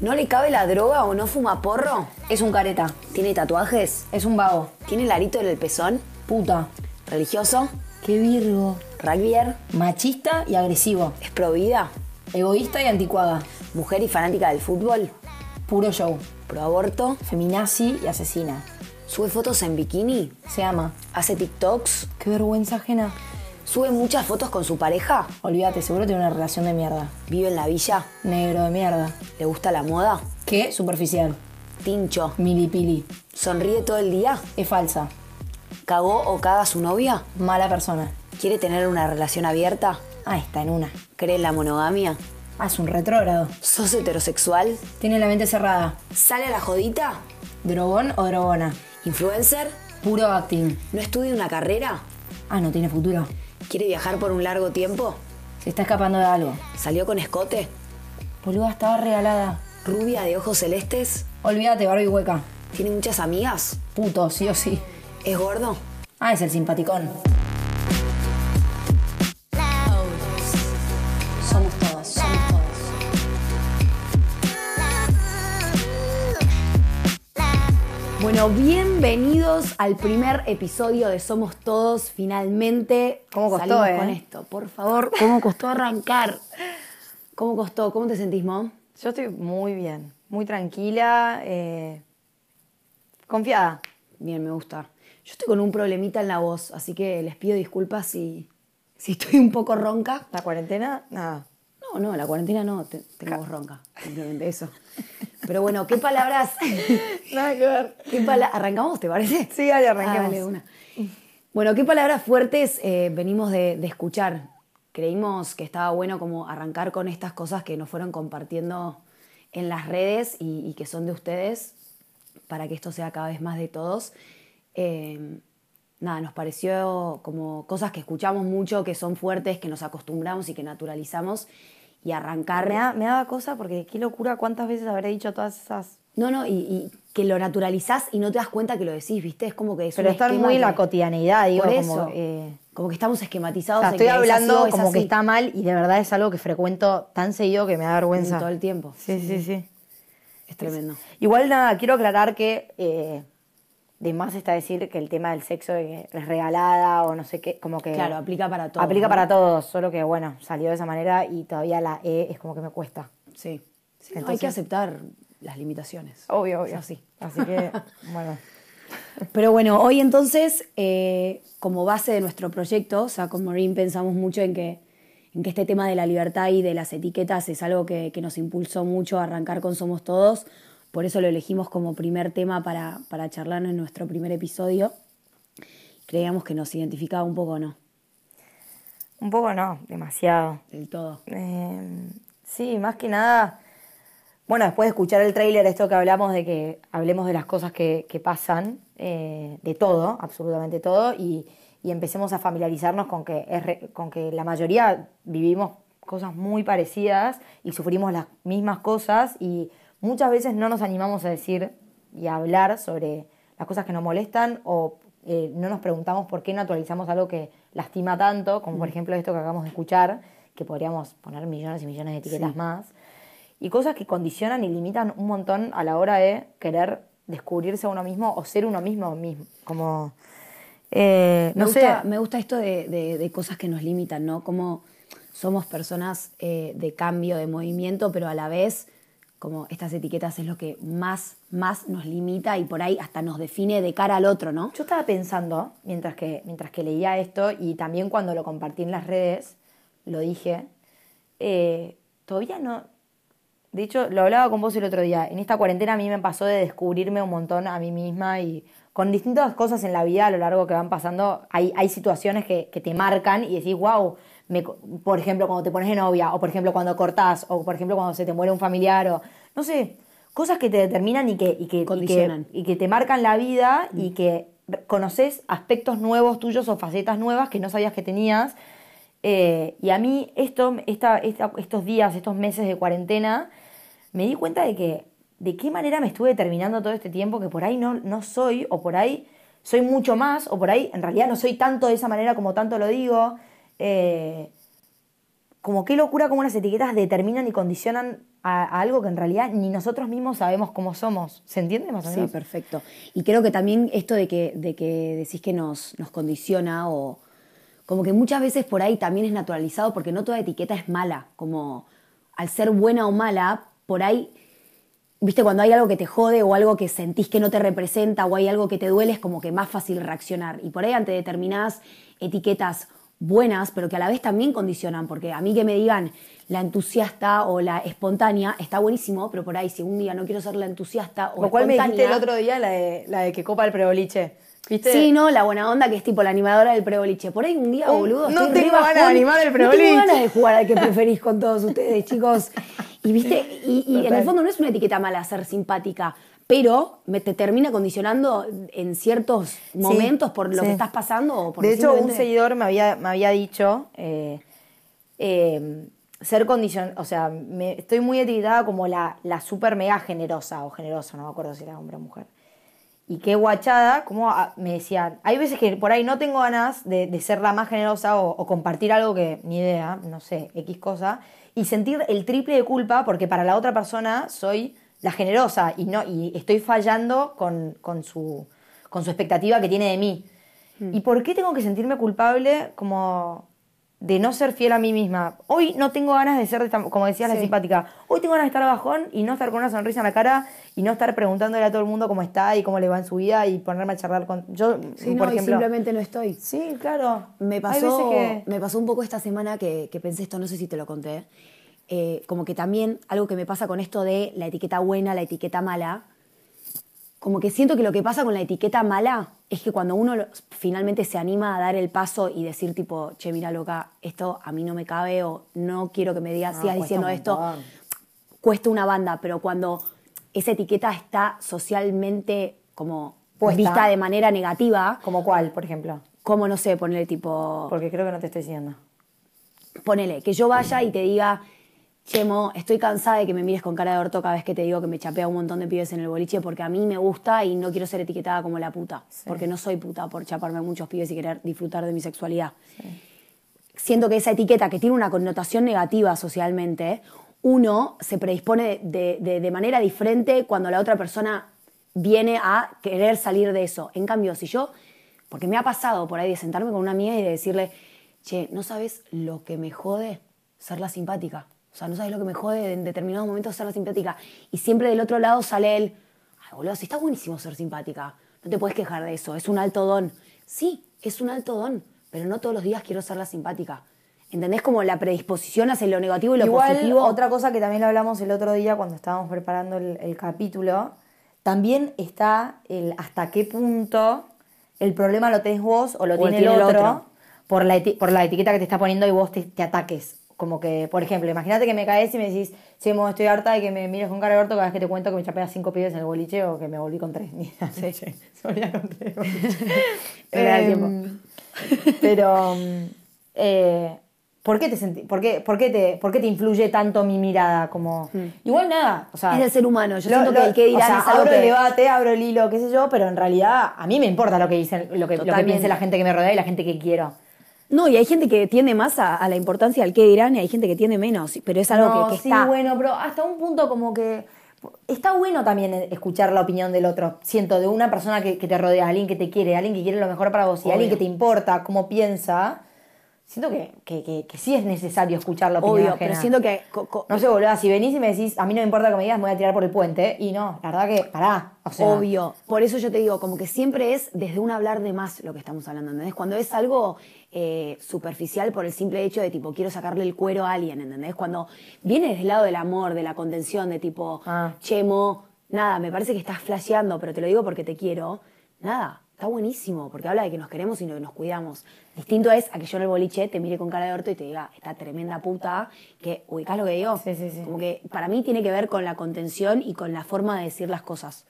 ¿No le cabe la droga o no fuma porro? Es un careta. ¿Tiene tatuajes? Es un vago. ¿Tiene el arito en el pezón? Puta. ¿Religioso? Qué virgo. ¿Rugbyer? Machista y agresivo. ¿Es pro vida? Egoísta y anticuada. ¿Mujer y fanática del fútbol? Puro show. ¿Pro aborto? Feminazi y asesina. ¿Sube fotos en bikini? Se ama. ¿Hace TikToks? Qué vergüenza ajena. ¿Sube muchas fotos con su pareja? Olvídate, seguro tiene una relación de mierda. ¿Vive en la villa? Negro de mierda. ¿Le gusta la moda? ¿Qué? Superficial. ¿Tincho? Milipili. ¿Sonríe todo el día? Es falsa. ¿Cagó o caga a su novia? Mala persona. ¿Quiere tener una relación abierta? Ah, está en una. ¿Cree en la monogamia? Ah, es un retrógrado. ¿Sos heterosexual? Tiene la mente cerrada. ¿Sale a la jodita? ¿Drogón o drogona? ¿Influencer? Puro acting. ¿No estudia una carrera? Ah, no tiene futuro. ¿Quiere viajar por un largo tiempo? Se está escapando de algo. ¿Salió con escote? Boluda, estaba regalada. ¿Rubia de ojos celestes? Olvídate, Barbie hueca. ¿Tiene muchas amigas? Puto, sí o sí. ¿Es gordo? Ah, es el simpaticón. Bueno, bienvenidos al primer episodio de Somos Todos. Finalmente ¿Cómo costó, salimos eh? con esto. Por favor, ¿cómo costó arrancar? ¿Cómo costó? ¿Cómo te sentís, Mom? Yo estoy muy bien, muy tranquila, eh, confiada. Bien, me gusta. Yo estoy con un problemita en la voz, así que les pido disculpas si, si estoy un poco ronca. La cuarentena, nada. No, no, la cuarentena no, te- tengo voz ronca. Simplemente eso. Pero bueno, ¿qué palabras? Nada que ver. ¿Qué pala- ¿Arrancamos, te parece? Sí, dale, Ah, arranquemos. dale, una. Bueno, ¿qué palabras fuertes eh, venimos de, de escuchar? Creímos que estaba bueno como arrancar con estas cosas que nos fueron compartiendo en las redes y, y que son de ustedes para que esto sea cada vez más de todos. Eh, nada, nos pareció como cosas que escuchamos mucho, que son fuertes, que nos acostumbramos y que naturalizamos y arrancar... Me, da, me daba cosa porque qué locura cuántas veces habré dicho todas esas... No, no, y, y que lo naturalizás y no te das cuenta que lo decís, ¿viste? Es como que es Pero esquema muy en la cotidianidad, digo, Por como... eso, eh, como que estamos o esquematizados. sea, en estoy que es así hablando o es como que está mal y de verdad es algo que frecuento tan seguido que me da vergüenza. Todo el tiempo. Sí, sí, sí. Es tremendo. Igual nada, quiero aclarar que eh, de más está decir que el tema del sexo es regalada o no sé qué, como que... Claro, aplica para todos, Aplica ¿no? para todos, solo que bueno, salió de esa manera y todavía la E es como que me cuesta. Sí. Sí, no, hay Entonces- que aceptar las limitaciones. Obvio, obvio. así. Así que, bueno. Pero bueno, hoy entonces, eh, como base de nuestro proyecto, o sea, con Maureen pensamos mucho en que, en que este tema de la libertad y de las etiquetas es algo que, que nos impulsó mucho a arrancar con Somos Todos. Por eso lo elegimos como primer tema para, para charlar en nuestro primer episodio. Creíamos que nos identificaba un poco, ¿no? Un poco no, demasiado. Del todo. Eh, sí, más que nada. Bueno, después de escuchar el tráiler, esto que hablamos de que hablemos de las cosas que, que pasan, eh, de todo, absolutamente todo, y, y empecemos a familiarizarnos con que, es re- con que la mayoría vivimos cosas muy parecidas y sufrimos las mismas cosas y muchas veces no nos animamos a decir y a hablar sobre las cosas que nos molestan o eh, no nos preguntamos por qué naturalizamos algo que lastima tanto, como por ejemplo esto que acabamos de escuchar, que podríamos poner millones y millones de etiquetas Sí. más, y cosas que condicionan y limitan un montón a la hora de querer descubrirse a uno mismo o ser uno mismo mismo. Como, eh, Me, no sé, gusta, me gusta esto de, de- de cosas que nos limitan, ¿no? Como somos personas eh, de cambio, de movimiento, pero a la vez, como estas etiquetas es lo que más, más nos limita y por ahí hasta nos define de cara al otro, ¿no? Yo estaba pensando, mientras que, mientras que leía esto, y también cuando lo compartí en las redes, lo dije, eh, todavía no... De hecho, lo hablaba con vos el otro día. En esta cuarentena a mí me pasó de descubrirme un montón a mí misma y con distintas cosas en la vida a lo largo que van pasando, hay, hay situaciones que, que te marcan y decís, wow, me por ejemplo, cuando te pones de novia, o por ejemplo, cuando cortás, o por ejemplo, cuando se te muere un familiar, o no sé, cosas que te determinan y que, y que, y que- y que te marcan la vida y que conoces aspectos nuevos tuyos o facetas nuevas que no sabías que tenías. Eh, y a mí esto, esta, esta- estos días, estos meses de cuarentena, me di cuenta de que de qué manera me estuve determinando todo este tiempo que por ahí no, no soy, o por ahí soy mucho más, o por ahí en realidad no soy tanto de esa manera como tanto lo digo. Eh, como qué locura como las etiquetas determinan y condicionan a, algo que en realidad ni nosotros mismos sabemos cómo somos. ¿Se entiende más o menos? Sí, perfecto. Y creo que también esto de que, de que decís que nos, nos condiciona o como que muchas veces por ahí también es naturalizado porque no toda etiqueta es mala, como al ser buena o mala, por ahí, viste, cuando hay algo que te jode o algo que sentís que no te representa o hay algo que te duele, es como que más fácil reaccionar. Y por ahí ante determinadas etiquetas buenas, pero que a la vez también condicionan, porque a mí que me digan la entusiasta o la espontánea está buenísimo, pero por ahí si un día no quiero ser la entusiasta o Lo cual me dijiste el otro día la de, la de que copa el preboliche. ¿Viste? Sí, no, la buena onda que es tipo la animadora del preboliche. Por ahí un día, boludo, no estoy tengo ganas de animar el No tengo ganas de jugar al que preferís con todos ustedes, chicos. Y viste, y, y en el fondo no es una etiqueta mala ser simpática, pero me te termina condicionando en ciertos momentos por lo sí. que estás pasando. O por De hecho, un seguidor me había, me había dicho eh, eh, ser condición, o sea, me- estoy muy etiquetada como la, la super mega generosa o generosa, no me acuerdo si era hombre o mujer. Y qué guachada, como a- me decían, hay veces que por ahí no tengo ganas de, de ser la más generosa o, o compartir algo que, ni idea, no sé, X cosa, y sentir el triple de culpa porque para la otra persona soy la generosa y, no, y estoy fallando con, con su, con su expectativa que tiene de mí. ¿Y por qué tengo que sentirme culpable como de no ser fiel a mí misma? Hoy no tengo ganas de ser, como decías, la Sí. simpática. Hoy tengo ganas de estar bajón y no estar con una sonrisa en la cara y no estar preguntándole a todo el mundo cómo está y cómo le va en su vida y ponerme a charlar con... Yo, Sí, por no, ejemplo... simplemente no estoy. Sí, claro. Me pasó, que... me pasó un poco esta semana que, que pensé esto, no sé si te lo conté. Eh, como que también algo que me pasa con esto de la etiqueta buena, la etiqueta mala, como que siento que lo que pasa con la etiqueta mala es que cuando uno finalmente se anima a dar el paso y decir tipo, che, mira loca, esto a mí no me cabe o no quiero que me digas, No, sigas diciendo esto, cuesta una banda, pero cuando esa etiqueta está socialmente como Puesta. vista de manera negativa, ¿Como cuál, por ejemplo? como no sé, ponerle tipo Porque creo que no te estoy siguiendo. ponele, que yo vaya y te diga, Chemo, estoy cansada de que me mires con cara de orto cada vez que te digo que me chapea un montón de pibes en el boliche porque a mí me gusta y no quiero ser etiquetada como la puta. Porque no soy puta por chaparme a muchos pibes y querer disfrutar de mi sexualidad. Siento que esa etiqueta que tiene una connotación negativa socialmente, uno se predispone de, de- de manera diferente cuando la otra persona viene a querer salir de eso. En cambio, si yo, porque me ha pasado por ahí de sentarme con una amiga y de decirle, che, ¿no sabes lo que me jode ser la simpática? O sea, no sabes lo que me jode en determinados momentos ser la simpática. Y siempre del otro lado sale él, ay, boludo, si está buenísimo ser simpática. No te puedes quejar de eso, es un alto don. Sí, es un alto don, pero no todos los días quiero ser la simpática. ¿Entendés? Como la predisposición hacia lo negativo y lo Igual, positivo. otra cosa que también lo hablamos el otro día cuando estábamos preparando el, el capítulo, también está el hasta qué punto el problema lo tenés vos o lo O tiene, tiene el el otro, otro. Por, la eti- por la etiqueta que te está poniendo y vos te, te ataques. Como que, por ejemplo, imagínate que me caes y me decís, che, mo, estoy harta de que me mires con cara de orto cada vez que te cuento que me chapeas cinco pibes en el boliche o que me volví con tres. Ni idea, sí, se volvía con tres. Me da el Em, Pero, mm, eh, ¿por qué te sentí, por qué, por qué te, por qué te influye tanto mi mirada? Como, igual nada, o sea, Es del ser humano. Yo lo- siento lo- que el que dirán o sea, es algo abro el que- debate, abro el hilo, qué sé yo, pero en realidad a mí me importa lo que dicen, lo que, lo que piense la gente que me rodea y la gente que quiero. No, y hay gente que tiende más a, a la importancia del qué dirán y hay gente que tiende menos, pero es algo No, que, que sí, está. bueno, pero hasta un punto como que está bueno también escuchar la opinión del otro. Siento, de una persona que, que te rodea, alguien que te quiere, alguien que quiere lo mejor para vos y Obvio. alguien que te importa cómo piensa. Siento que, que, que- que sí es necesario escuchar la opinión Obvio, ajena. pero siento que. No sé, boludo, si venís y me decís, a mí no me importa que me digas, me voy a tirar por el puente. Y no, la verdad que, pará. O sea, Obvio. Por eso yo te digo, como que siempre es desde un hablar de más lo que estamos hablando, ¿entendés? Cuando es algo eh, superficial por el simple hecho de tipo, quiero sacarle el cuero a alguien, ¿entendés? Cuando viene desde el lado del amor, de la contención, de tipo, Ah. chemo, nada, me parece que estás flasheando, pero te lo digo porque te quiero, nada. Está buenísimo, porque habla de que nos queremos y que nos cuidamos. Distinto es a que yo en el boliche te mire con cara de orto y te diga, esta tremenda puta, que ubicás lo que digo. Sí, sí, sí. Como que para mí tiene que ver con la contención y con la forma de decir las cosas.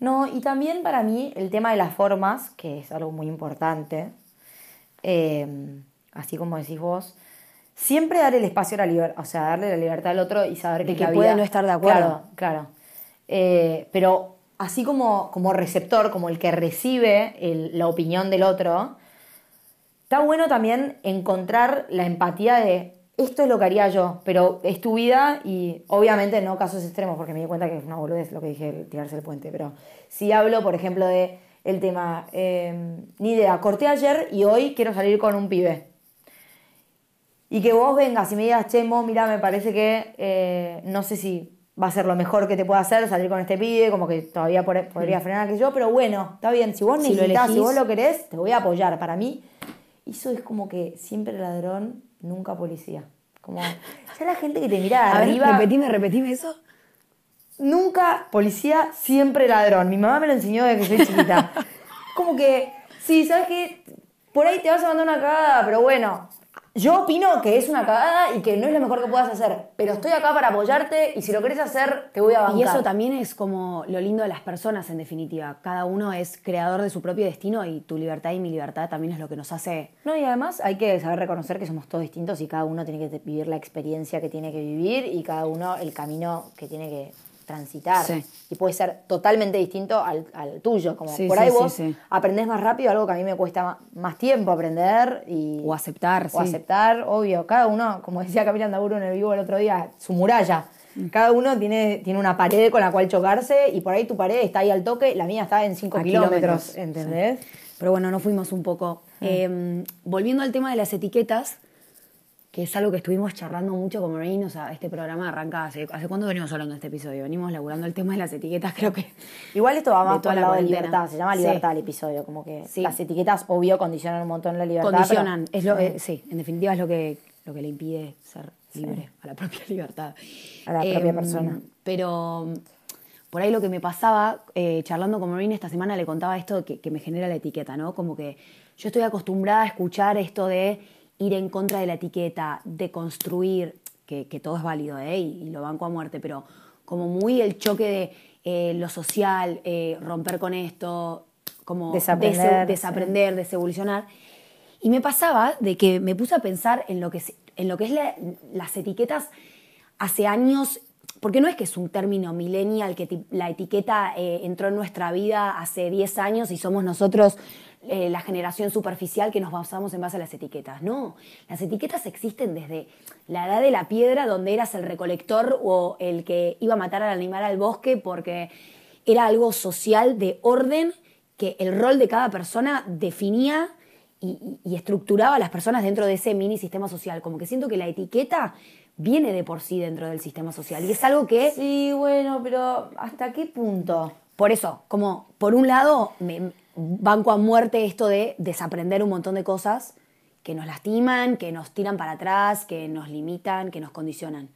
No, y también para mí el tema de las formas, que es algo muy importante, eh, así como decís vos, siempre dar el espacio a la libertad, o sea, darle la libertad al otro y saber De que, que la puede vida- no estar de acuerdo. Claro, claro. Eh, pero así como, como receptor, como el que recibe la opinión del otro, está bueno también encontrar la empatía de esto es lo que haría yo, pero es tu vida y obviamente no casos extremos, porque me di cuenta que es una boludez lo que dije, tirarse el puente, pero si hablo, por ejemplo, de el tema, eh, ni idea, corté ayer y hoy quiero salir con un pibe. Y que vos vengas y me digas, Chemo, mira, me parece que eh, no sé si va a ser lo mejor que te pueda hacer salir con este pibe, como que todavía podría frenar que yo, pero bueno, está bien, si vos necesitas, si vos lo querés, te voy a apoyar. Para mí, eso es como que siempre ladrón, nunca policía. Como, ya la gente que te mira arriba... Ver, repetime, repetime eso. Nunca policía, siempre ladrón. Mi mamá me lo enseñó desde que soy chiquita. como que, sí, ¿sabes qué? Por ahí te vas a mandar una cagada, pero bueno, yo opino que es una cagada y que no es lo mejor que puedas hacer, pero estoy acá para apoyarte y si lo querés hacer, te voy a bancar. Y eso también es como lo lindo de las personas, en definitiva. Cada uno es creador de su propio destino y tu libertad y mi libertad también es lo que nos hace... No, y además hay que saber reconocer que somos todos distintos y cada uno tiene que vivir la experiencia que tiene que vivir y cada uno el camino que tiene que transitar. Y puede ser totalmente distinto al, tuyo. Como por ahí vos aprendés más rápido algo que a mí me cuesta más tiempo aprender. Y, o aceptar. O aceptar, obvio. Cada uno, como decía Camila Andaburo en el vivo el otro día, su muralla. Mm. Cada uno tiene, tiene una pared con la cual chocarse y por ahí tu pared está ahí al toque, la mía está en 5 kilómetros, ¿entendés? Pero bueno, no fuimos un poco. Mm. Em, volviendo al tema de las etiquetas, que es algo que estuvimos charlando mucho con Marine, o sea, este programa arranca hace, ¿hace cuánto venimos hablando de este episodio? Venimos laburando el tema de las etiquetas, creo que... Igual esto va más por el lado de libertad, se llama libertad el episodio, como que las etiquetas, obvio, condicionan un montón la libertad. Condicionan, es lo, eh, sí, en definitiva es lo que, lo que le impide ser libre, a la propia libertad. A la propia em, persona. Pero por ahí lo que me pasaba, eh, charlando con Marine esta semana, le contaba esto que, que me genera la etiqueta, ¿no? Como que yo estoy acostumbrada a escuchar esto de ir en contra de la etiqueta, de construir, que, todo es válido ¿eh? y, lo banco a muerte, pero como muy el choque de eh, lo social, eh, romper con esto, como desaprender, desaprender desevolucionar. Y me pasaba de que me puse a pensar en lo que, en lo que es las etiquetas hace años, porque no es que es un término millennial, que la etiqueta entró en nuestra vida hace 10 años y somos nosotros eh, la generación superficial que nos basamos en base a las etiquetas. No, las etiquetas existen desde la edad de la piedra, donde eras el recolector o el que iba a matar al animal al bosque porque era algo social de orden que el rol de cada persona definía y, estructuraba a las personas dentro de ese mini sistema social. Como que siento que la etiqueta viene de por sí dentro del sistema social y es algo que... Sí, bueno, pero ¿hasta qué punto? Por eso, como por un lado, me, banco a muerte esto de desaprender un montón de cosas que nos lastiman, que nos tiran para atrás, que nos limitan, que nos condicionan.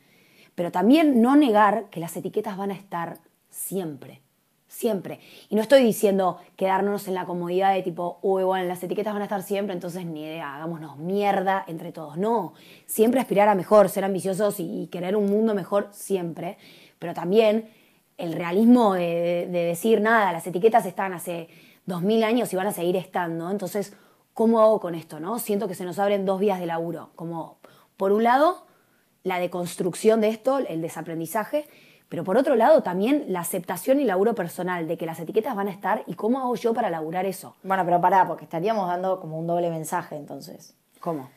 Pero también no negar que las etiquetas van a estar siempre, siempre. Y no estoy diciendo quedarnos en la comodidad de tipo, uy, bueno, las etiquetas van a estar siempre, entonces ni idea, hagámonos mierda entre todos. No, siempre aspirar a mejor, ser ambiciosos y, querer un mundo mejor siempre, pero también el realismo de, de decir, nada, las etiquetas están hace dos mil años y van a seguir estando. Entonces, ¿cómo hago con esto? No? Siento que se nos abren dos vías de laburo. Como, por un lado, la deconstrucción de esto, el desaprendizaje, pero por otro lado también la aceptación y laburo personal de que las etiquetas van a estar y cómo hago yo para laburar eso. Bueno, pero pará, porque estaríamos dando como un doble mensaje entonces. ¿Cómo?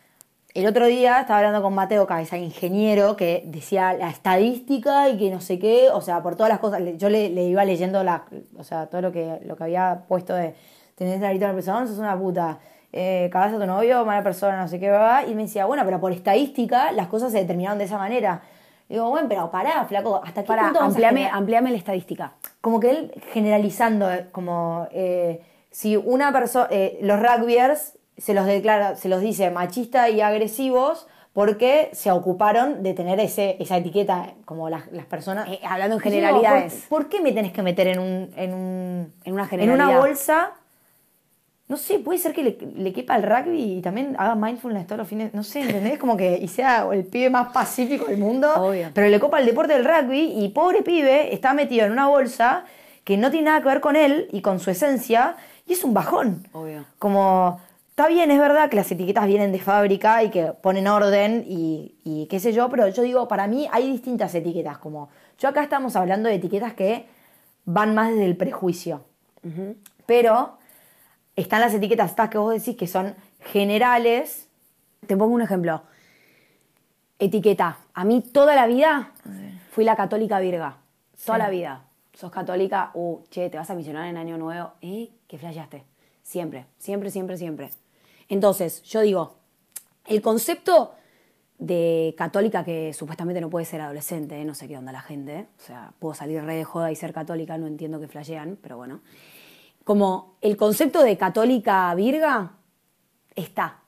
El otro día estaba hablando con Mateo Cabeza, ingeniero, que decía la estadística y que no sé qué, o sea, por todas las cosas, yo le, iba leyendo la, o sea, todo lo que, lo que había puesto de tenés la de persona, sos una puta, eh, a tu novio, mala persona, no sé qué, va, y me decía, bueno, pero por estadística las cosas se determinaron de esa manera. digo, bueno, pero pará, flaco, ¿hasta qué pará, punto ampliame, ampliame la estadística. Como que él generalizando, como eh, si una persona, eh, los rugbyers se los declara, se los dice machistas y agresivos porque se ocuparon de tener ese, esa etiqueta como las, personas. Eh, hablando en generalidades. ¿por, qué me tenés que meter en un, en un en una en una bolsa? No sé, puede ser que le, quepa el rugby y también haga mindfulness todos los fines, no sé, ¿entendés? Como que y sea el pibe más pacífico del mundo, pero le copa el deporte del rugby y pobre pibe está metido en una bolsa que no tiene nada que ver con él y con su esencia y es un bajón. Obvio. Como Está bien, es verdad que las etiquetas vienen de fábrica y que ponen orden y, qué sé yo, pero yo digo, para mí hay distintas etiquetas, como yo acá estamos hablando de etiquetas que van más desde el prejuicio, pero están las etiquetas estas que vos decís que son generales. Te pongo un ejemplo. etiqueta. A mí toda la vida fui la católica virga. Toda la vida. Sos católica, uh, che, te vas a misionar en Año Nuevo. ¿Eh? ¿Qué flasheaste? Siempre, siempre, siempre, siempre. Entonces, yo digo, el concepto de católica que supuestamente no puede ser adolescente, no sé qué onda la gente, o sea, puedo salir re de joda y ser católica, no entiendo que flashean, pero bueno. Como el concepto de católica virga está,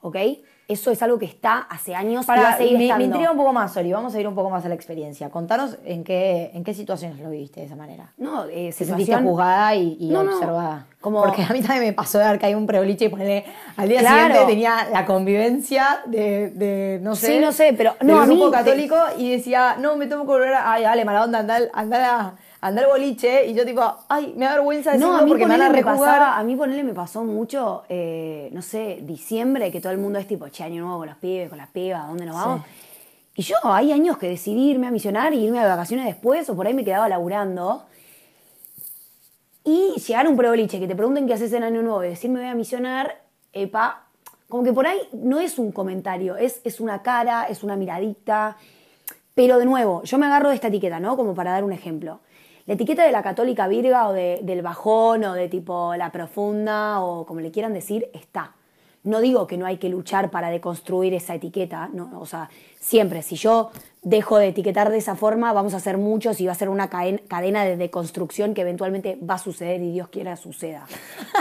¿ok? Eso es algo que está hace años Para, y va a seguir me, estando. me intriga un poco más, Sori, vamos a ir un poco más a la experiencia. Contanos en qué, en qué situaciones lo viviste de esa manera. No, eh, Te sentiste juzgada y, y No, no, observada. como- Porque a mí también me pasó de ver que hay un preoliche y ponerle al día Claro. siguiente tenía la convivencia de, de, no sé. Sí, no sé, pero- no, a mí grupo te- católico y decía, no, me tengo que volver a. Ay, dale, mala onda, andar, andar, a- andar boliche. Y yo, tipo, ay, me da vergüenza decirlo No, a mí porque me van a pasaba, a mí ponele me pasó mucho, eh, no sé, diciembre, que todo el mundo es tipo, che, año nuevo con los pibes, con las pibas, ¿a dónde nos vamos? Y yo hay años que decidí irme a misionar y irme de vacaciones después, o por ahí me quedaba laburando. Y llegar a un preoliche que te pregunten qué haces en año nuevo y decirme voy a misionar, epa, como que por ahí no es un comentario, es, es una cara, es una miradita. Pero de nuevo, yo me agarro de esta etiqueta, ¿no? Como para dar un ejemplo. La etiqueta de la católica virga o de- del bajón o de tipo la profunda o como le quieran decir, está. No digo que no hay que luchar para deconstruir esa etiqueta, o sea, siempre, si yo dejo de etiquetar de esa forma, vamos a ser muchos y va a ser una cadena de deconstrucción que eventualmente va a suceder y Dios quiera suceda.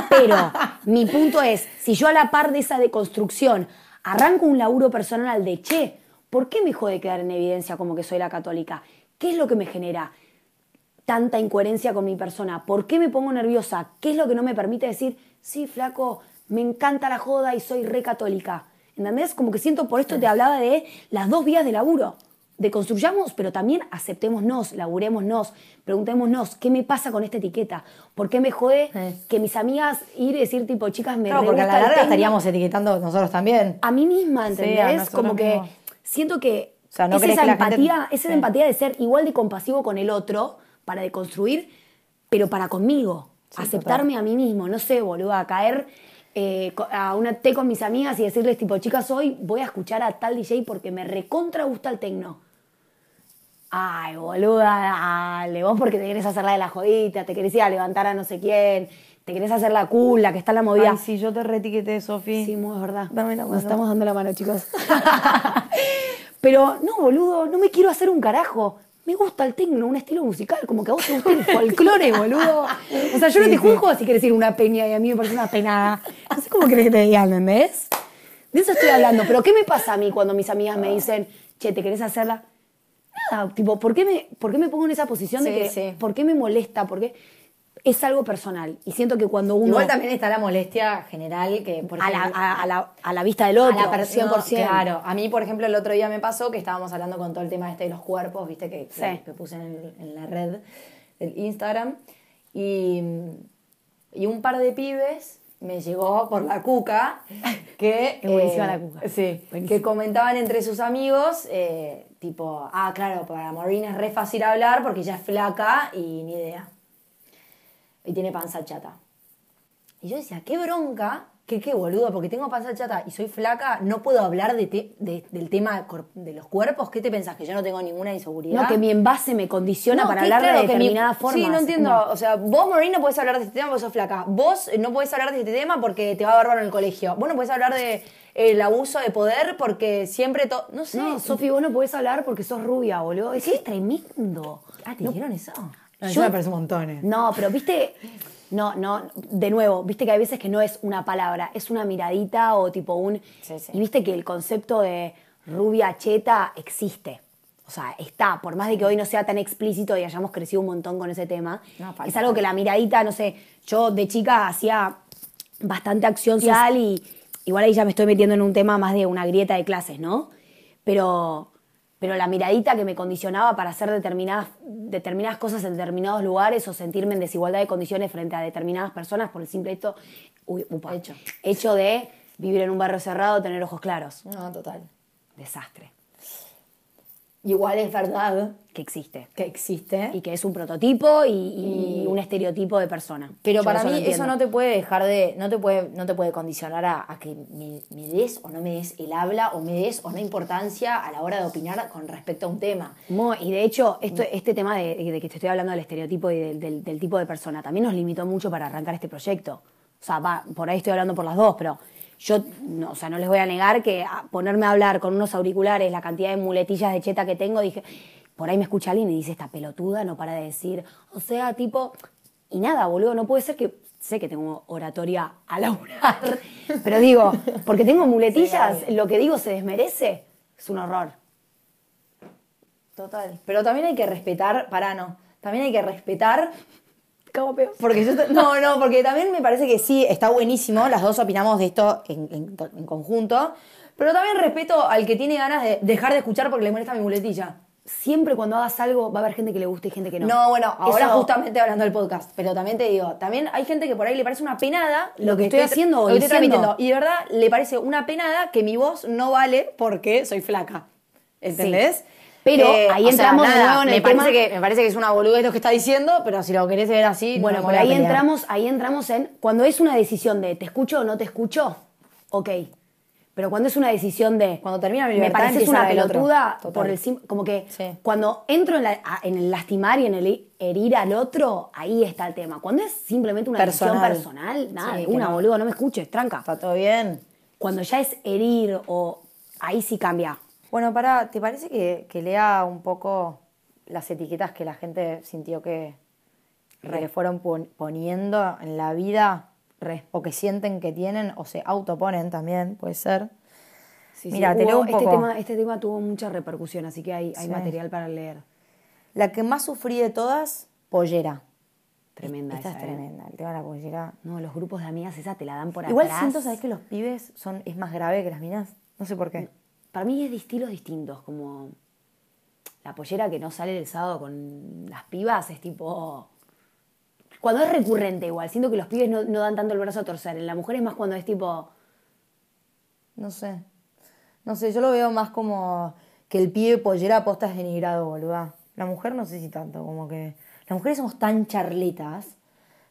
Pero mi punto es, si yo a la par de esa deconstrucción arranco un laburo personal de, che, ¿por qué me jode quedar en evidencia como que soy la católica? ¿Qué es lo que me genera? Tanta incoherencia con mi persona? ¿Por qué me pongo nerviosa? ¿Qué es lo que no me permite decir, sí, flaco, me encanta la joda y soy re católica? ¿Entendés? Como que siento, por esto te hablaba de las dos vías de laburo. De construyamos, pero también aceptémonos, laburémonos, preguntémonos, ¿qué me pasa con esta etiqueta? ¿Por qué me jode Sí. que mis amigas ir y decir, tipo, chicas, me Claro, porque a la larga tecno"? estaríamos etiquetando nosotros también. a mí misma, ¿entendés? Como que mismos. siento que O sea, ¿no es esa gente- empatía, es esa Sí. empatía de ser igual de compasivo con el otro para deconstruir, pero para conmigo. Sí, aceptarme a mí mismo, no sé, boludo, a caer eh, a una té con mis amigas y decirles, tipo, chicas, hoy voy a escuchar a tal DJ porque me recontra gusta el tecno. Ay, boluda, dale, vos porque te querés hacer la de la jodita, te querés ir a levantar a no sé quién, te querés hacer la cool, la que está en la movida. Ay, sí, yo te reetiqueté, Sofi. Sí, es verdad. Dame la Nos mano. estamos dando la mano, chicos. Pero no, boludo, no me quiero hacer un carajo. Me gusta el tecno, un estilo musical, como que a vos te gusta el folclore, boludo. O sea, yo no te juzgo si quieres ir a una peña y a mí me parece una pena. No sé cómo querés que te diga, ¿entendés? De eso estoy hablando. Pero ¿qué me pasa a mí cuando mis amigas me dicen, che, ¿te querés hacerla? Nada, tipo, ¿por qué me, por qué me pongo en esa posición de que, sí. ¿por qué me molesta? ¿Por qué? Es algo personal. Y siento que cuando uno... Igual también está la molestia general que, por a la, a- a la- a la vista del otro, a la persona, 100%. Claro, a mí, por ejemplo, el otro día me pasó que estábamos hablando con todo el tema este de los cuerpos, viste, que, Sí. que, que puse en, la red del Instagram. Y, y un par de pibes me llegó por la cuca que... Buenísima la cuca. Sí, que comentaban entre sus amigos, eh, tipo, ah, claro, para Maureen es re fácil hablar porque ella es flaca y ni idea. Y tiene panza chata. Y yo decía, qué bronca, qué, qué boludo, porque tengo panza chata y soy flaca, no puedo hablar de te- de- del tema de los cuerpos. ¿Qué te pensás? ¿Que yo no tengo ninguna inseguridad? No, que mi envase me condiciona No, para que hablar claro, de que mi- determinada forma. Sí, no entiendo. O sea, vos, Maureen, no podés hablar de este tema porque sos flaca. Vos eh, no podés hablar de este tema porque te va a bárbaro en el colegio. Vos no podés hablar de el abuso de poder porque siempre... to- no sé. No, Sofi, vos no podés hablar porque sos rubia, boludo. Es, es tremendo. Ah, ¿te dijeron eso? No, Yo- me parece un montón. eh. No, pero viste, no, no, de nuevo, viste que hay veces que no es una palabra, es una miradita o tipo un... Sí, sí. Y viste que el concepto de rubia cheta existe. O sea, está, por más de que hoy no sea tan explícito y hayamos crecido un montón con ese tema, No, es algo que la miradita, no sé, yo de chica hacía bastante acción social y igual ahí ya me estoy metiendo en un tema más de una grieta de clases, ¿no? Pero, pero la miradita que me condicionaba para hacer determinadas, determinadas cosas en determinados lugares o sentirme en desigualdad de condiciones frente a determinadas personas por el simple hecho, uy, upa, Hecho. hecho de vivir en un barrio cerrado, tener ojos claros. No, total. Desastre. Igual es verdad que existe. que existe. Y que es un prototipo y, y un estereotipo de persona. Pero Yo para mí eso no te puede dejar de, no te puede, no te puede condicionar a, a que me, me des o no me des el habla o me des o no importancia a la hora de opinar con respecto a un tema. Mo, y de hecho, esto, este tema de, de que te estoy hablando del estereotipo y del, del- del tipo de persona también nos limitó mucho para arrancar este proyecto. O sea, va, por ahí estoy hablando por las dos, pero yo no, o sea, no les voy a negar que a ponerme a hablar con unos auriculares, la cantidad de muletillas de cheta que tengo, dije, por ahí me escucha alguien y dice, esta pelotuda no para de decir, o sea, tipo, y nada, boludo, no puede ser que, sé que tengo oratoria a laburar, pero digo, porque tengo muletillas, lo que digo se desmerece, es un horror. Total. Pero también hay que respetar, para no, también hay que respetar Peor. Porque yo no, no, porque también me parece que sí, está buenísimo, las dos opinamos de esto en, en- en conjunto, pero también respeto al que tiene ganas de dejar de escuchar porque le molesta mi muletilla. siempre cuando hagas algo va a haber gente que le guste y gente que no. No, bueno, ahora Eso- justamente hablando del podcast, pero también te digo, también hay gente que por ahí le parece una penada Lo que estoy haciendo o lo que estoy transmitiendo. Y de verdad le parece una penada que mi voz no vale porque soy flaca. ¿Entendés? Sí. Pero ahí o sea, entramos de nuevo en me el parece tema- Que, me parece que es una boludez lo que está diciendo, pero si lo querés ver así, Bueno, no pero ahí entramos, ahí entramos en cuando es una decisión de te escucho o no te escucho, ok. Pero cuando es una decisión de Cuando termina mi me pareces una pelotuda por el como que Sí. cuando entro en, la- a- en el lastimar y en el herir al otro, ahí está el tema. Cuando es simplemente una Personal. decisión personal, nada, Sí, una no. boludo, no me escuches, tranca. Está todo bien. Cuando ya es herir o ahí sí cambia. Bueno, para, ¿te parece que, que lea un poco las etiquetas que la gente sintió que, le fueron pon- poniendo en la vida? Re. O que sienten que tienen, o se autoponen también, puede ser. Sí, sí, Mira, te hubo- leo un este poco. Tema, este tema tuvo mucha repercusión, así que hay, hay Sí. material para leer. La que más sufrí de todas, pollera. Tremenda Esta esa, es ¿eh? tremenda, el tema de la pollera. No, los grupos de amigas esa te la dan por Igual atrás. siento, ¿sabes que los pibes son, es más grave que las minas? No sé por qué. Para mí es de estilos distintos, como la pollera que no sale el sábado con las pibas es tipo... Cuando es recurrente igual, siento que los pibes no, no dan tanto el brazo a torcer. En la mujer es más cuando es tipo... No sé. No sé, yo lo veo más como que el pibe pollera aposta es denigrado, boluda. La mujer no sé si tanto, como que... Las mujeres somos tan charletas,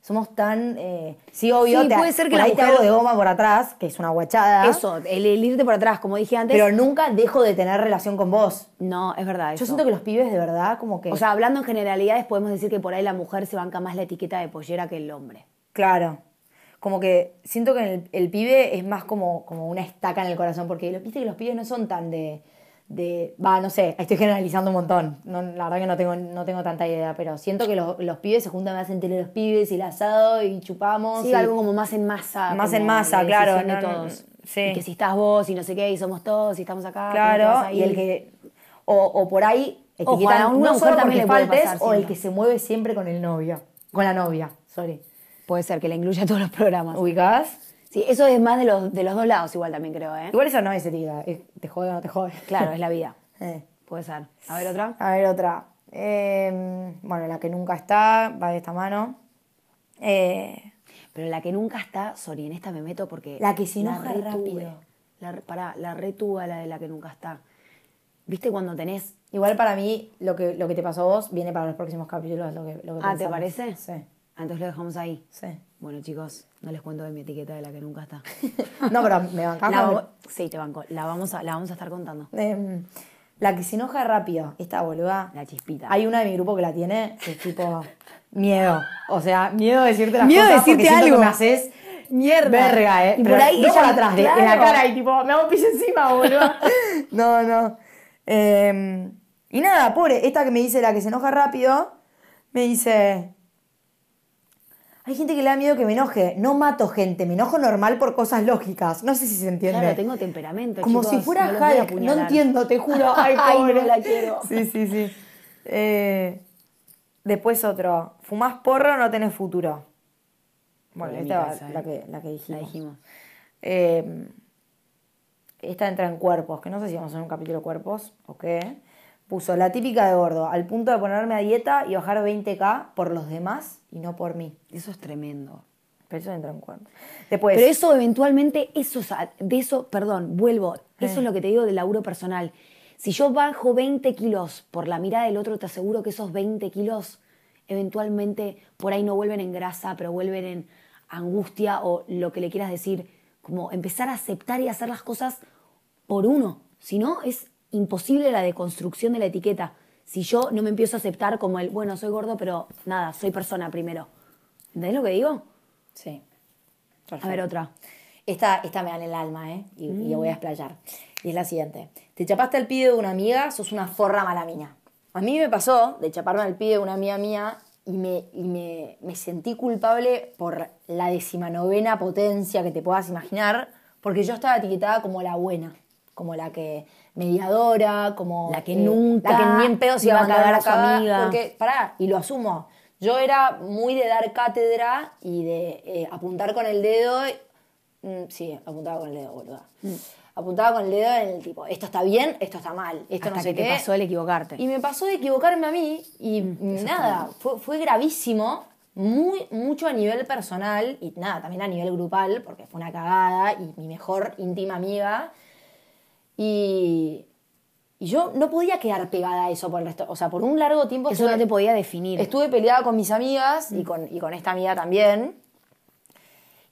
somos tan... eh, sí, obvio, Sí, te, puede ser que por la ahí te mujer- hago de goma por atrás, que es una guachada. Eso, el, el irte por atrás, como dije antes. Pero nunca dejo de tener relación con vos. no, es verdad. Yo eso. siento que los pibes de verdad como que... O sea, hablando en generalidades, podemos decir que por ahí la mujer se banca más la etiqueta de pollera que el hombre. Claro. Como que siento que el, el pibe es más como, como una estaca en el corazón, porque los, viste que los pibes no son tan de. De va, no sé, estoy generalizando un montón. No, la verdad que no tengo, no tengo tanta idea, pero siento que los, los pibes se juntan más entre los pibes y el asado y chupamos. Sí, y- algo como más en masa. Más en masa, claro, de no, todos. sí. Y que si estás vos y no sé qué, y somos todos, y estamos acá. ¿cómo te vas Claro, y el que. O, o por ahí etiquetan a una mujer solo también le puede faltes, pasar o el que se mueve siempre con el novio. Con la novia, sorry. Puede ser que la incluya a todos los programas. ¿Ubicás? Sí, eso es más de los, de los dos lados igual también creo, ¿eh? Igual eso no es etiqueta, es te jode o no te jode. Claro, es la vida. Eh. Puede ser. A ver otra. A ver, otra. Eh, bueno, la que nunca está, va de esta mano. Eh, Pero la que nunca está, sorry, en esta me meto porque... La que se enoja retuve. rápido. La, pará, la retuve la de la que nunca está. ¿Viste cuando tenés... igual para mí, lo que, lo que te pasó a vos viene para los próximos capítulos. Lo que, lo que Ah, ¿te parece? Sí, Ah, Entonces lo dejamos ahí. sí. Bueno, chicos, no les cuento de mi etiqueta de la que nunca está. No, pero me vamos- sí, te banco. La vamos, a, la vamos a estar contando. Em, la que se enoja rápido, esta boluda. La chispita. Hay una de mi grupo que la tiene, que es tipo miedo. O sea, miedo de decirte las Miedo de cosas porque decirte algo. que me haces Mierda. verga, eh. Y por ahí no ella- por atrás, de- en la claro. cara y tipo, me hago pis encima, boludo. no, no. Em, y nada, pobre, esta que me dice la que se enoja rápido, me dice. Hay gente que le da miedo que me enoje. No mato gente, me enojo normal por cosas lógicas. No sé si se entiende. Claro, tengo temperamento, Como chicos, si fuera no Hulk. No entiendo, te juro. Ay, Ay, pobre. no la quiero. Sí, sí, sí. Eh, después otro. Fumás porro, no tenés futuro. Bueno, esta va- esa, ¿eh? la, que, la que dijimos. La dijimos. Eh, esta entra en cuerpos, que no sé si vamos a hacer un capítulo cuerpos o qué. Puso la típica de gordo, al punto de ponerme a dieta y bajar 20k por los demás y no por mí. Eso es tremendo. Pero eso entra en cuerpos. Después, Pero eso eventualmente, eso, de eso, perdón, vuelvo, eso Eh. es lo que te digo del laburo personal. Si yo bajo 20 kilos por la mirada del otro, te aseguro que esos 20 kilos eventualmente por ahí no vuelven en grasa, pero vuelven en angustia o lo que le quieras decir, como empezar a aceptar y hacer las cosas por uno. Si no, es imposible la deconstrucción de la etiqueta. Si yo no me empiezo a aceptar como el, bueno, soy gordo, pero nada, soy persona primero. ¿Entendés lo que digo? Sí. A ver, otra. Esta, esta me da en el alma, ¿eh? Y, y voy a explayar. Y es la siguiente. Te chapaste el pie de una amiga, sos una forra mala mía. A mí me pasó de chaparme el pie de una amiga mía y, me, y me, me sentí culpable por la decimanovena potencia que te puedas imaginar, porque yo estaba etiquetada como la buena, como la que mediadora, como La que nunca la que ni en pedo se iba a cagar a su amiga. porque pará, y lo asumo. Yo era muy de dar cátedra y de eh, apuntar con el dedo. mm, sí, apuntaba con el dedo, boluda. Apuntaba con el dedo en el tipo, esto está bien, esto está mal, esto Hasta no sé que te qué. pasó el equivocarte. Y me pasó de equivocarme a mí y nada, fue, fue gravísimo, muy, mucho a nivel personal y nada, también a nivel grupal, porque fue una cagada y mi mejor íntima amiga. Y, y yo no podía quedar pegada a eso por el resto, o sea, por un largo tiempo Eso no te podía definir. Estuve peleada con mis amigas y con, y con esta amiga también.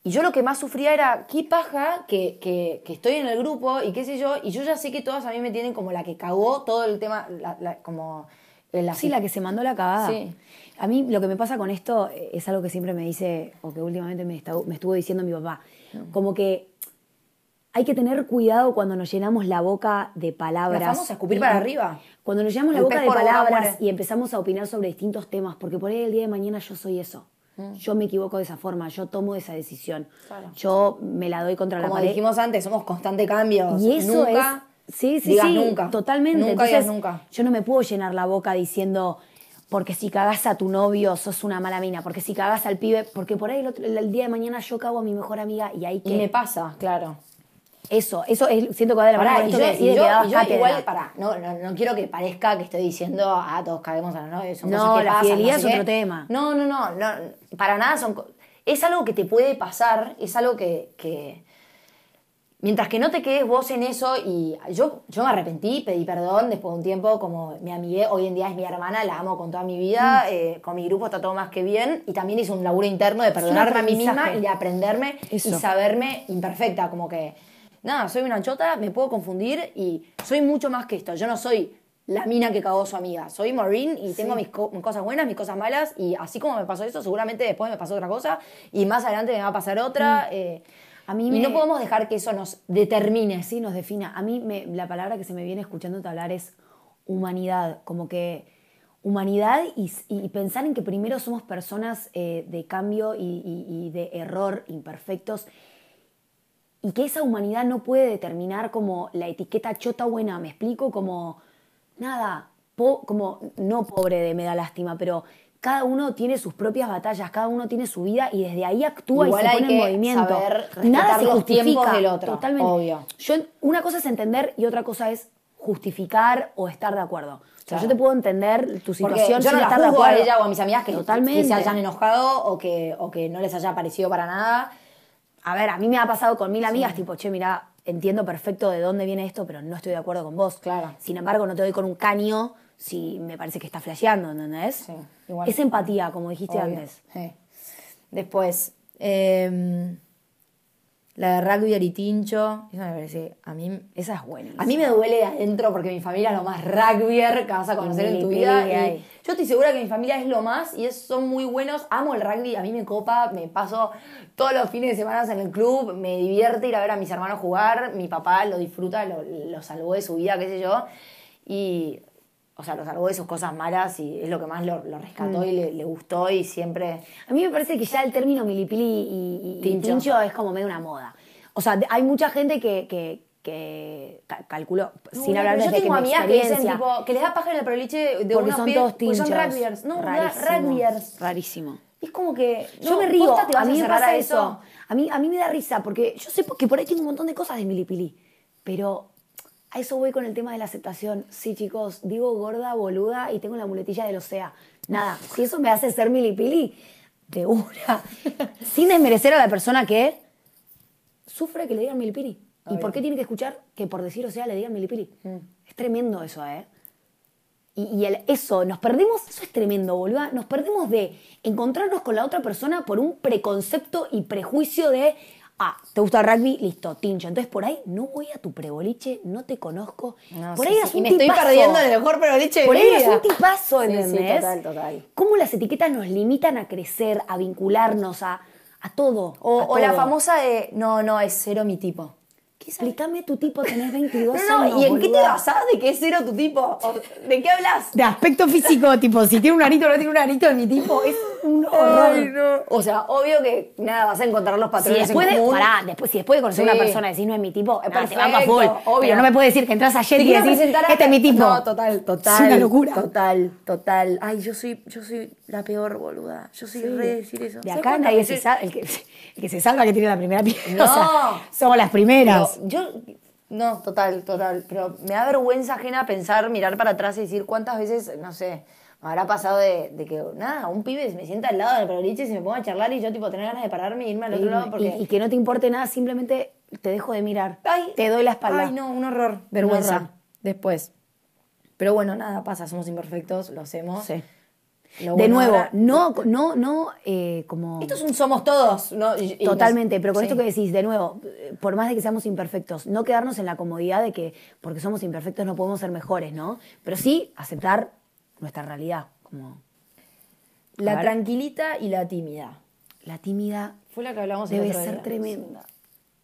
Y yo lo que más sufría era, qué paja que, que- que estoy en el grupo y qué sé yo, y yo ya sé que todas a mí me tienen como la que cagó todo el tema, la- la- como... La, Sí, la que se mandó la cagada. Sí. A mí lo que me pasa con esto es algo que siempre me dice, o que últimamente me, está- me estuvo diciendo mi papá, como que hay que tener cuidado cuando nos llenamos la boca de palabras. Nos vamos a escupir Y- para arriba. Cuando nos llenamos la boca de boca palabras y empezamos a opinar sobre distintos temas, porque por ahí el día de mañana yo soy eso. Yo me equivoco de esa forma, yo tomo esa decisión. Mm. Claro. Yo me la doy contra la como pared. dijimos antes, somos constante cambios. Y eso nunca es. Sí, sí, digas sí. nunca. Totalmente. Nunca Entonces, digas nunca. Yo no me puedo llenar la boca diciendo. Porque si cagás a tu novio, sos una mala mina. Porque si cagás al pibe, porque por ahí el, otro- el día de mañana yo cago a mi mejor amiga y ahí que. Y me pasa, claro. Eso, eso es, siento que va de la mano y yo, y yo- yo igual, pará, no, no, no quiero que parezca que estoy diciendo, ah, todos caemos a la novia, son No, cosas que la pasan, fidelidad no sé es qué. otro tema. No, no, no, no, para nada son... Es algo que te puede pasar, es algo que... que- Mientras que no te quedes vos en eso y yo, yo me arrepentí, pedí perdón después de un tiempo, como mi amiga hoy en día es mi hermana, la amo con toda mi vida, Mm. eh, con mi grupo está todo más que bien y también hice un laburo interno de perdonarme a mí misma y de aprenderme Eso. y saberme imperfecta, como que, nada, soy una chota, me puedo confundir y soy mucho más que esto. Yo no soy la mina que cagó su amiga, soy Maureen y tengo mis, co- mis cosas buenas, mis cosas malas y así como me pasó eso, seguramente después me pasó otra cosa y más adelante me va a pasar otra. eh, A mí y me- no podemos dejar que eso nos determine. Sí, nos defina. A mí me- la palabra que se me viene escuchándote hablar es humanidad, como que humanidad y, y pensar en que primero somos personas eh, de cambio y, y- y de error, imperfectos, y que esa humanidad no puede determinar como la etiqueta chota buena, me explico, como nada, po- como no pobre de me da lástima, pero cada uno tiene sus propias batallas, cada uno tiene su vida y desde ahí actúa Igual y se pone que en movimiento. saber Nada se los justifica. tiempos del otro, Totalmente. obvio. Yo, una cosa es entender y otra cosa es justificar o estar de acuerdo. O sea, yo te puedo entender tu Porque situación yo no estar de juzgo a acuerdo. ella o a mis amigas que, que se hayan enojado o que, o que no les haya parecido para nada. A ver, a mí me ha pasado con mil amigas, tipo, che, mira, entiendo perfecto de dónde viene esto, pero no estoy de acuerdo con vos. Claro. Sin embargo, no te doy con un caño si me parece que está flasheando, ¿entendés? Sí, igual. Es empatía, como dijiste Obvio. antes. Sí. Después, eh, la de rugby y tincho, eso me parece, a mí, Esa es buena. a mí me duele de adentro porque mi familia es lo más rugbyer que vas a conocer en tu vida. y yo estoy segura que mi familia es lo más y es, son muy buenos. Amo el rugby, a mí me copa, me paso todos los fines de semana en el club, me divierte ir a ver a mis hermanos jugar, mi papá lo disfruta, lo, lo salvó de su vida, qué sé yo. Y, o sea, lo salvó de sus cosas malas y es lo que más lo, lo rescató y le, le gustó y siempre... A mí me parece que ya el término milipili y, y- y Tincho. es como medio una moda. O sea, de- hay mucha gente que, que, que ca- calculo, sin hablar desde yo tengo que mi amigas que dicen tipo que les da paja en el proliche de porque unos son pies, todos tinchos. son rugbyers. No, rugbyers. Rarísimo. Es como que Yo no, me río, te vas a mí me pasa a eso. A mí, a mí me da risa, porque yo sé que por ahí tengo un montón de cosas de milipili, pero a eso voy con el tema de la aceptación. Sí, chicos, digo gorda, boluda y tengo la muletilla del OSEA. Nada, si eso me hace ser milipili, de una. Sin desmerecer a la persona que sufre que le digan milipili. ¿Y por qué tiene que escuchar que por decir OSEA le digan milipili? Es tremendo eso, ¿eh? Y, y el- eso, nos perdemos, eso es tremendo, boluda. Nos perdemos de encontrarnos con la otra persona por un preconcepto y prejuicio de, ah, ¿te gusta el rugby? Listo, tincho. Entonces por ahí no voy a tu preboliche, no te conozco. No, por sí, ahí sí. eras Y un me estoy tipazo. perdiendo el mejor preboliche de Por ahí eras un tipazo, Sí, sí, ¿entendés? total, total. Cómo las etiquetas nos limitan a crecer, a vincularnos, a, a todo. O, a o la famosa de, no, no, es cero mi tipo. ¿Qué? Explícame tu tipo, tenés 22 No, no, años. ¿y en qué te basás de que es cero tu tipo? ¿De qué hablas? De aspecto físico, tipo, si tiene un arito o no tiene un arito de mi tipo, es un horror. Ay, no. O sea, obvio que nada, vas a encontrar los Si patrones después, en de, pará, después, si después de conocer Sí. a una persona decís no es mi tipo, nada, te va pa' full. obvio. Pero no me puedes decir que entras a Jet Te y decís, este es mi tipo. No, total, total. Es una locura. Total, total. Ay, yo soy, yo soy la peor boluda. Yo soy re de decir eso. De ¿Sabes acá nadie se salva, el que, el que se salva que tiene la primera piedra. No. O sea, somos las primeras. Pero yo, no, total, total. Pero me da vergüenza ajena pensar, mirar para atrás y decir cuántas veces, no sé, habrá pasado de, de que, nada, un pibe me sienta al lado del peroliche y se me ponga a charlar y yo, tipo, tener ganas de pararme y irme al otro Y- lado porque. y, y que no te importe nada, simplemente te dejo de mirar. Ay, te doy la espalda. Ay, no, un horror. Un Vergüenza. horror. Después. Pero bueno, nada, pasa, somos imperfectos, lo hacemos. Sí. Lo de bueno nuevo, ahora- no, no, no, eh, como... Esto es un somos todos, ¿no? Y- Totalmente, nos- pero con sí. esto que decís, de nuevo, por más de que seamos imperfectos, no quedarnos en la comodidad de que porque somos imperfectos no podemos ser mejores, ¿no? Pero sí aceptar nuestra realidad, como La ver. tranquilita y la tímida. la tímida Fue la que hablamos el debe otro ser día. tremenda.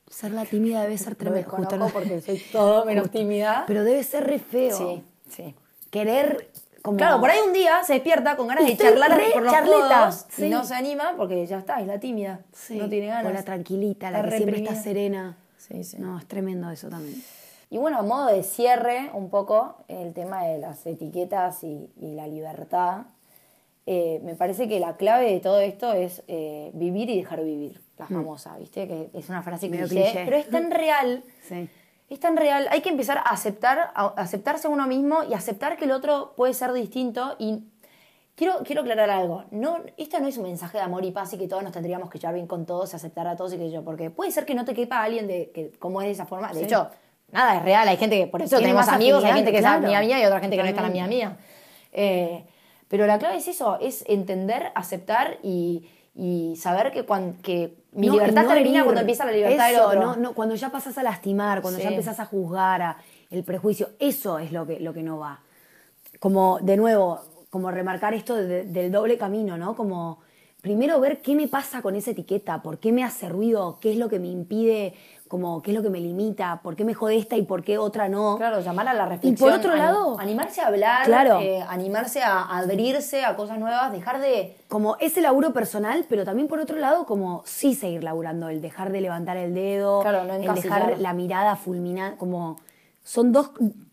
Ser la tímida debe ser Justo, ¿no? porque soy todo menos tímida. Pero debe ser re feo. Sí, sí. Querer como... Claro, por ahí un día se despierta con ganas de charlar por los codos sí. y no se anima porque ya está, es la tímida. Sí, No tiene ganas. O la tranquilita, la que siempre está serena. Sí, sí. No, es tremendo eso también. Y bueno, a modo de cierre, un poco el tema de las etiquetas y, y la libertad. eh, me parece que la clave de todo esto es eh, vivir y dejar vivir, la famosa, ¿viste? Que es una frase Mm. Medio cliché, pero es tan real. Sí. Es tan real. Hay que empezar a aceptar, a aceptarse a uno mismo y aceptar que el otro puede ser distinto. Y quiero, quiero aclarar algo. No, esto no es un mensaje de amor y paz y que todos nos tendríamos que llevar bien con todos y aceptar a todos y que yo. Porque puede ser que no te quepa alguien de que como es de esa forma. De Sí. hecho, nada, es real. Hay gente que, por eso tenemos amigos, hay gente que es claro. amiga mía y otra gente que no es tan amiga mía. Eh, pero la clave es eso, es entender, aceptar y, y saber que, cuan- que mi No, libertad no termina herir. cuando empieza la libertad del Eso, otro. No, cuando ya pasas a lastimar, cuando ya Sí. empezás a juzgar, a el prejuicio, eso es lo que, lo que no va. Como, de nuevo, como remarcar esto de- del doble camino, ¿no? Como primero ver qué me pasa con esa etiqueta, por qué me hace ruido, qué es lo que me impide, como qué es lo que me limita, por qué me jode esta y por qué otra no. Claro, llamar a la Y reflexión. por otro lado, animarse a hablar, Claro. eh, animarse a abrirse a cosas nuevas, dejar de. como ese laburo personal, pero también por otro lado, como sí seguir laburando, el dejar de levantar el dedo, Claro, no el dejar la mirada fulminada, como son dos,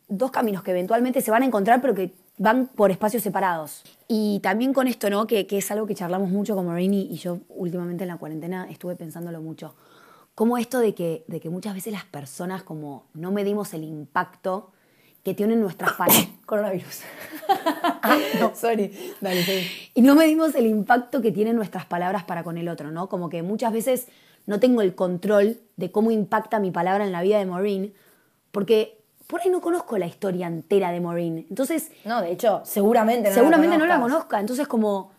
dos caminos que eventualmente se van a encontrar, pero que van por espacios separados. Y también con esto, ¿no? Que, que es algo que charlamos mucho con Marini y yo últimamente en la cuarentena estuve pensándolo mucho. Como esto de que, de que muchas veces las personas como no medimos el impacto que tienen nuestras palabras. Coronavirus. no, sorry. Dale, sorry. Y no medimos el impacto que tienen nuestras palabras para con el otro, ¿no? Como que muchas veces no tengo el control de cómo impacta mi palabra en la vida de Maureen, porque por ahí no conozco la historia entera de Maureen. Entonces, No, de hecho, seguramente no seguramente la no la conozca. Entonces, como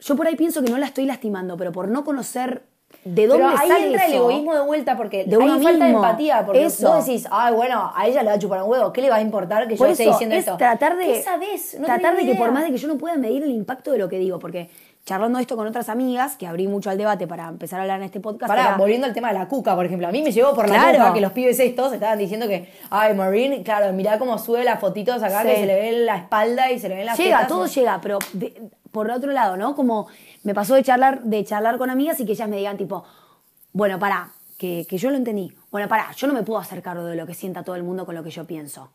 yo por ahí pienso que no la estoy lastimando, pero por no conocer de dónde Pero ahí sale entra el eso, egoísmo de vuelta porque De hay uno falta de empatía. Porque Eso. vos decís, ay, bueno, a ella le va a chupar un huevo. ¿Qué le va a importar que Por yo esté diciendo es esto? tratar de ¿Qué sabés? No tratar de que por más de que yo no pueda medir el impacto de lo que digo, porque charlando esto con otras amigas, que abrí mucho al debate para empezar a hablar en este podcast, Pará, era- volviendo al tema de la cuca, por ejemplo. A mí me llegó por la cuca que los pibes estos estaban diciendo que, ay, Maureen, claro, mirá cómo sube las fotitos acá, Sí. que se le ve la espalda y se le ven las llega, tetas. todo llega, pero de- por otro lado, ¿no? Como me pasó de charlar, de charlar con amigas y que ellas me digan tipo, bueno, pará, que, que yo lo entendí. Bueno, pará, yo no me puedo hacer cargo de lo que sienta todo el mundo con lo que yo pienso.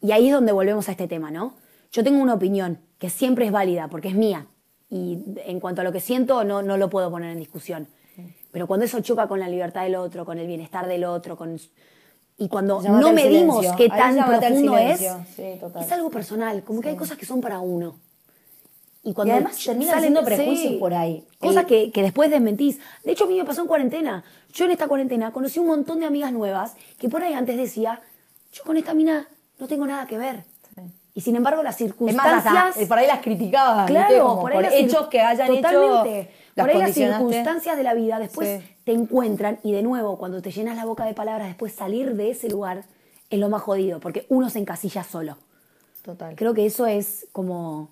Y ahí es donde volvemos a este tema, ¿no? Yo tengo una opinión que siempre es válida porque es mía. Y en cuanto a lo que siento, no, no lo puedo poner en discusión. Pero cuando eso choca con la libertad del otro, con el bienestar del otro, con... Y cuando no medimos qué tan profundo es. Sí, es algo personal. Como que hay cosas que son para uno. Y, Y además terminan siendo prejuicios por ahí. Cosas El- que, que después desmentís. De hecho, a mí me pasó en cuarentena. Yo en esta cuarentena conocí un montón de amigas nuevas que por ahí antes decía, yo con esta mina no tengo nada que ver. Y sin embargo las Es circunstancias... más, hasta, por ahí las criticabas, ¿viste? Claro, Como por, ahí por las hechos que hayan Totalmente. hecho. por ahí las circunstancias de la vida después Sí. te encuentran y de nuevo cuando te llenas la boca de palabras después salir de ese lugar es lo más jodido porque uno se encasilla solo. Total. Creo que eso es como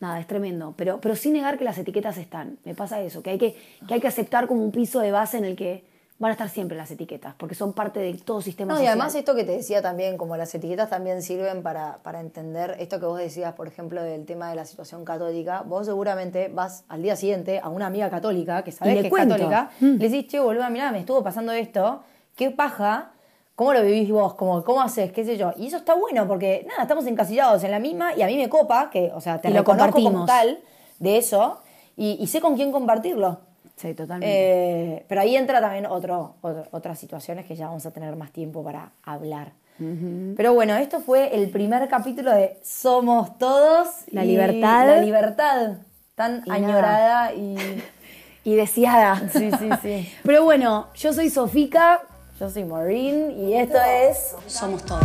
nada, es tremendo, pero pero sin negar que las etiquetas están. Me pasa eso, que hay que que hay que aceptar como un piso de base en el que van a estar siempre las etiquetas, porque son parte de todo sistema No, y social. además esto que te decía también, como las etiquetas también sirven para, para entender esto que vos decías, por ejemplo, del tema de la situación católica. Vos seguramente vas al día siguiente a una amiga católica que sabés Y que cuento. es católica, Mm. le decís, che, boluda, mirá, me estuvo pasando esto, qué paja, ¿cómo lo vivís vos? Como, ¿Cómo haces? ¿Qué sé yo? Y eso está bueno porque, nada, estamos encasillados en la misma y a mí me copa, que, o sea, te Y lo reconozco como tal de eso y, y sé con quién compartirlo. Sí, totalmente. Eh, pero ahí entra también otro, otro- otras situaciones que ya vamos a tener más tiempo para hablar. Pero bueno, esto fue el primer capítulo de Somos Todos. La y libertad. La libertad tan Y añorada y... y deseada. Sí, sí, sí. Pero bueno, yo soy Sofica. Yo soy Maureen y esto es... Somos todos.